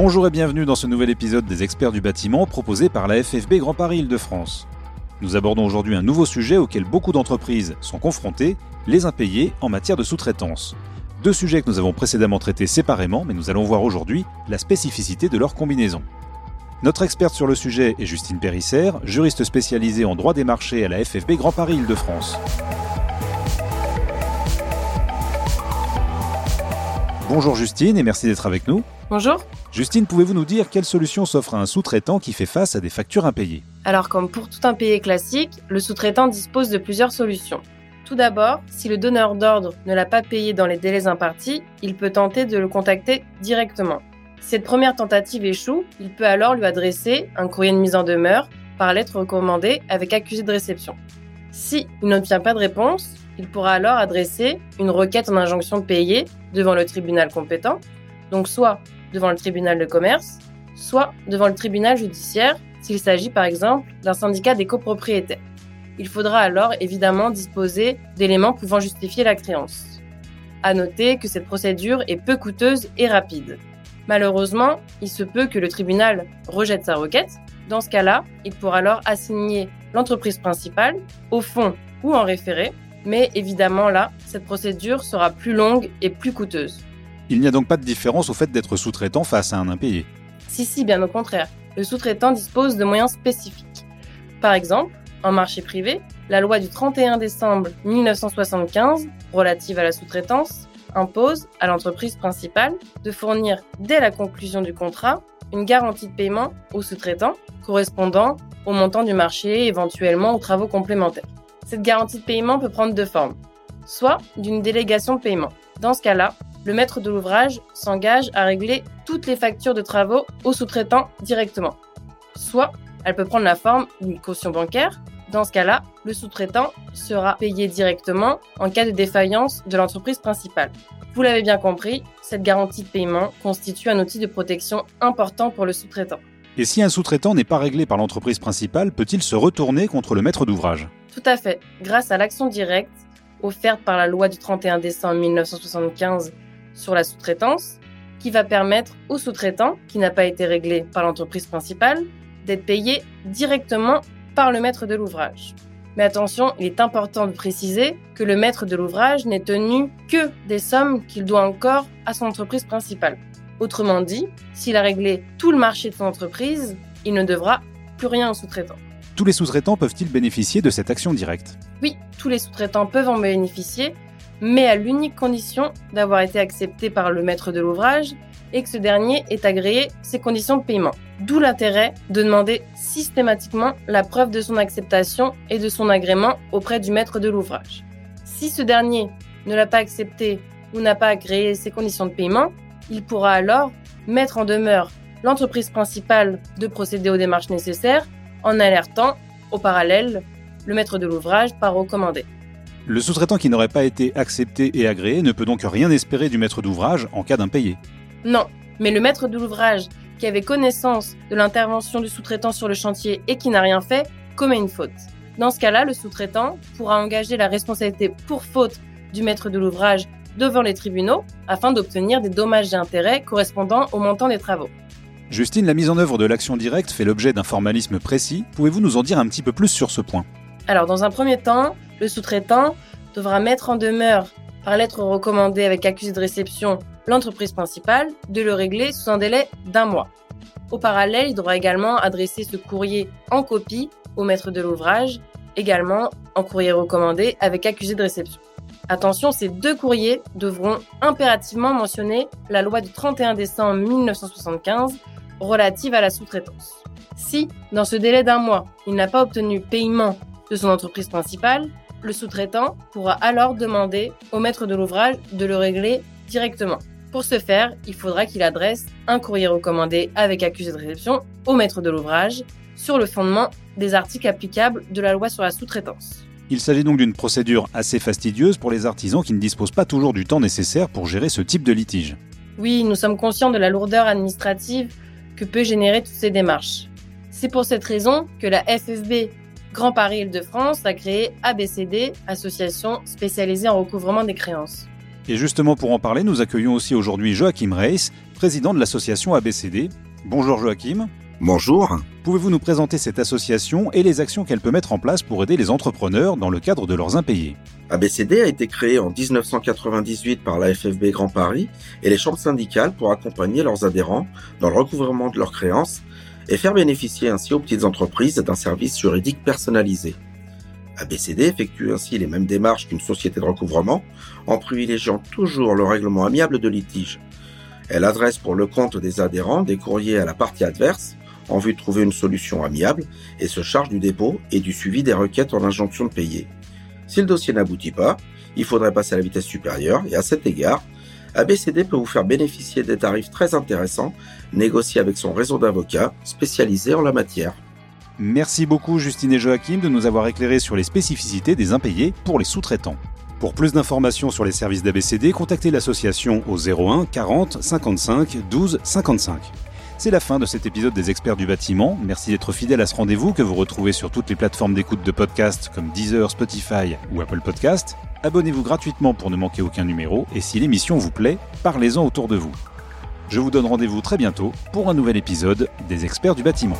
Bonjour et bienvenue dans ce nouvel épisode des experts du bâtiment proposé par la FFB Grand Paris Île-de-France. Nous abordons aujourd'hui un nouveau sujet auquel beaucoup d'entreprises sont confrontées, les impayés en matière de sous-traitance. Deux sujets que nous avons précédemment traités séparément, mais nous allons voir aujourd'hui la spécificité de leur combinaison. Notre experte sur le sujet est Justine Périsser, juriste spécialisée en droit des marchés à la FFB Grand Paris Île-de-France. Bonjour Justine et merci d'être avec nous. Bonjour. Justine, pouvez-vous nous dire quelle solution s'offre à un sous-traitant qui fait face à des factures impayées? Alors comme pour tout impayé classique, le sous-traitant dispose de plusieurs solutions. Tout d'abord, si le donneur d'ordre ne l'a pas payé dans les délais impartis, il peut tenter de le contacter directement. Si cette première tentative échoue, il peut alors lui adresser un courrier de mise en demeure par lettre recommandée avec accusé de réception. Si il n'obtient pas de réponse, il pourra alors adresser une requête en injonction de payer devant le tribunal compétent, donc soit devant le tribunal de commerce, soit devant le tribunal judiciaire s'il s'agit par exemple d'un syndicat des copropriétaires. Il faudra alors évidemment disposer d'éléments pouvant justifier la créance. À noter que cette procédure est peu coûteuse et rapide. Malheureusement, il se peut que le tribunal rejette sa requête. Dans ce cas-là, il pourra alors assigner l'entreprise principale au fond ou en référé mais évidemment là, cette procédure sera plus longue et plus coûteuse. Il n'y a donc pas de différence au fait d'être sous-traitant face à un impayé Si, si, bien au contraire. Le sous-traitant dispose de moyens spécifiques. Par exemple, en marché privé, la loi du 31 décembre 1975 relative à la sous-traitance impose à l'entreprise principale de fournir dès la conclusion du contrat une garantie de paiement au sous-traitant correspondant au montant du marché et éventuellement aux travaux complémentaires. Cette garantie de paiement peut prendre deux formes. Soit d'une délégation de paiement. Dans ce cas-là, le maître de l'ouvrage s'engage à régler toutes les factures de travaux au sous-traitant directement. Soit elle peut prendre la forme d'une caution bancaire. Dans ce cas-là, le sous-traitant sera payé directement en cas de défaillance de l'entreprise principale. Vous l'avez bien compris, cette garantie de paiement constitue un outil de protection important pour le sous-traitant. Et si un sous-traitant n'est pas réglé par l'entreprise principale, peut-il se retourner contre le maître d'ouvrage? Tout à fait. Grâce à l'action directe offerte par la loi du 31 décembre 1975 sur la sous-traitance, qui va permettre au sous-traitant, qui n'a pas été réglé par l'entreprise principale, d'être payé directement par le maître de l'ouvrage. Mais attention, il est important de préciser que le maître de l'ouvrage n'est tenu que des sommes qu'il doit encore à son entreprise principale. Autrement dit, s'il a réglé tout le marché de son entreprise, il ne devra plus rien au sous-traitant. Tous les sous-traitants peuvent-ils bénéficier de cette action directe? Oui, tous les sous-traitants peuvent en bénéficier, mais à l'unique condition d'avoir été accepté par le maître de l'ouvrage et que ce dernier ait agréé ses conditions de paiement. D'où l'intérêt de demander systématiquement la preuve de son acceptation et de son agrément auprès du maître de l'ouvrage. Si ce dernier ne l'a pas accepté ou n'a pas agréé ses conditions de paiement, il pourra alors mettre en demeure l'entreprise principale de procéder aux démarches nécessaires en alertant, au parallèle, le maître de l'ouvrage par recommandé. Le sous-traitant qui n'aurait pas été accepté et agréé ne peut donc rien espérer du maître d'ouvrage en cas d'impayé. Non, mais le maître de l'ouvrage qui avait connaissance de l'intervention du sous-traitant sur le chantier et qui n'a rien fait commet une faute. Dans ce cas-là, le sous-traitant pourra engager la responsabilité pour faute du maître de l'ouvrage devant les tribunaux afin d'obtenir des dommages et intérêts correspondant au montant des travaux. Justine, la mise en œuvre de l'action directe fait l'objet d'un formalisme précis. Pouvez-vous nous en dire un petit peu plus sur ce point? Alors, dans un premier temps, le sous-traitant devra mettre en demeure, par lettre recommandée avec accusé de réception, l'entreprise principale de le régler sous un délai d'un mois. Au parallèle, il devra également adresser ce courrier en copie au maître de l'ouvrage, également en courrier recommandé avec accusé de réception. Attention, ces deux courriers devront impérativement mentionner la loi du 31 décembre 1975 relative à la sous-traitance. Si, dans ce délai d'un mois, il n'a pas obtenu paiement de son entreprise principale, le sous-traitant pourra alors demander au maître de l'ouvrage de le régler directement. Pour ce faire, il faudra qu'il adresse un courrier recommandé avec accusé de réception au maître de l'ouvrage sur le fondement des articles applicables de la loi sur la sous-traitance. Il s'agit donc d'une procédure assez fastidieuse pour les artisans qui ne disposent pas toujours du temps nécessaire pour gérer ce type de litige. Oui, nous sommes conscients de la lourdeur administrative que peut générer toutes ces démarches. C'est pour cette raison que la FFB Grand Paris Île-de-France a créé ABCD, association spécialisée en recouvrement des créances. Et justement pour en parler, nous accueillons aussi aujourd'hui Joachim Reis, président de l'association ABCD. Bonjour Joachim. Bonjour. Pouvez-vous nous présenter cette association et les actions qu'elle peut mettre en place pour aider les entrepreneurs dans le cadre de leurs impayés? ABCD a été créé en 1998 par la FFB Grand Paris et les chambres syndicales pour accompagner leurs adhérents dans le recouvrement de leurs créances et faire bénéficier ainsi aux petites entreprises d'un service juridique personnalisé. ABCD effectue ainsi les mêmes démarches qu'une société de recouvrement en privilégiant toujours le règlement amiable de litige. Elle adresse pour le compte des adhérents des courriers à la partie adverse en vue de trouver une solution amiable et se charge du dépôt et du suivi des requêtes en injonction de payer. Si le dossier n'aboutit pas, il faudrait passer à la vitesse supérieure et à cet égard, ABCD peut vous faire bénéficier des tarifs très intéressants négociés avec son réseau d'avocats spécialisés en la matière. Merci beaucoup Justine et Joachim de nous avoir éclairé sur les spécificités des impayés pour les sous-traitants. Pour plus d'informations sur les services d'ABCD, contactez l'association au 01 40 55 12 55. C'est la fin de cet épisode des experts du bâtiment. Merci d'être fidèle à ce rendez-vous que vous retrouvez sur toutes les plateformes d'écoute de podcast comme Deezer, Spotify ou Apple Podcast. Abonnez-vous gratuitement pour ne manquer aucun numéro et si l'émission vous plaît, parlez-en autour de vous. Je vous donne rendez-vous très bientôt pour un nouvel épisode des experts du bâtiment.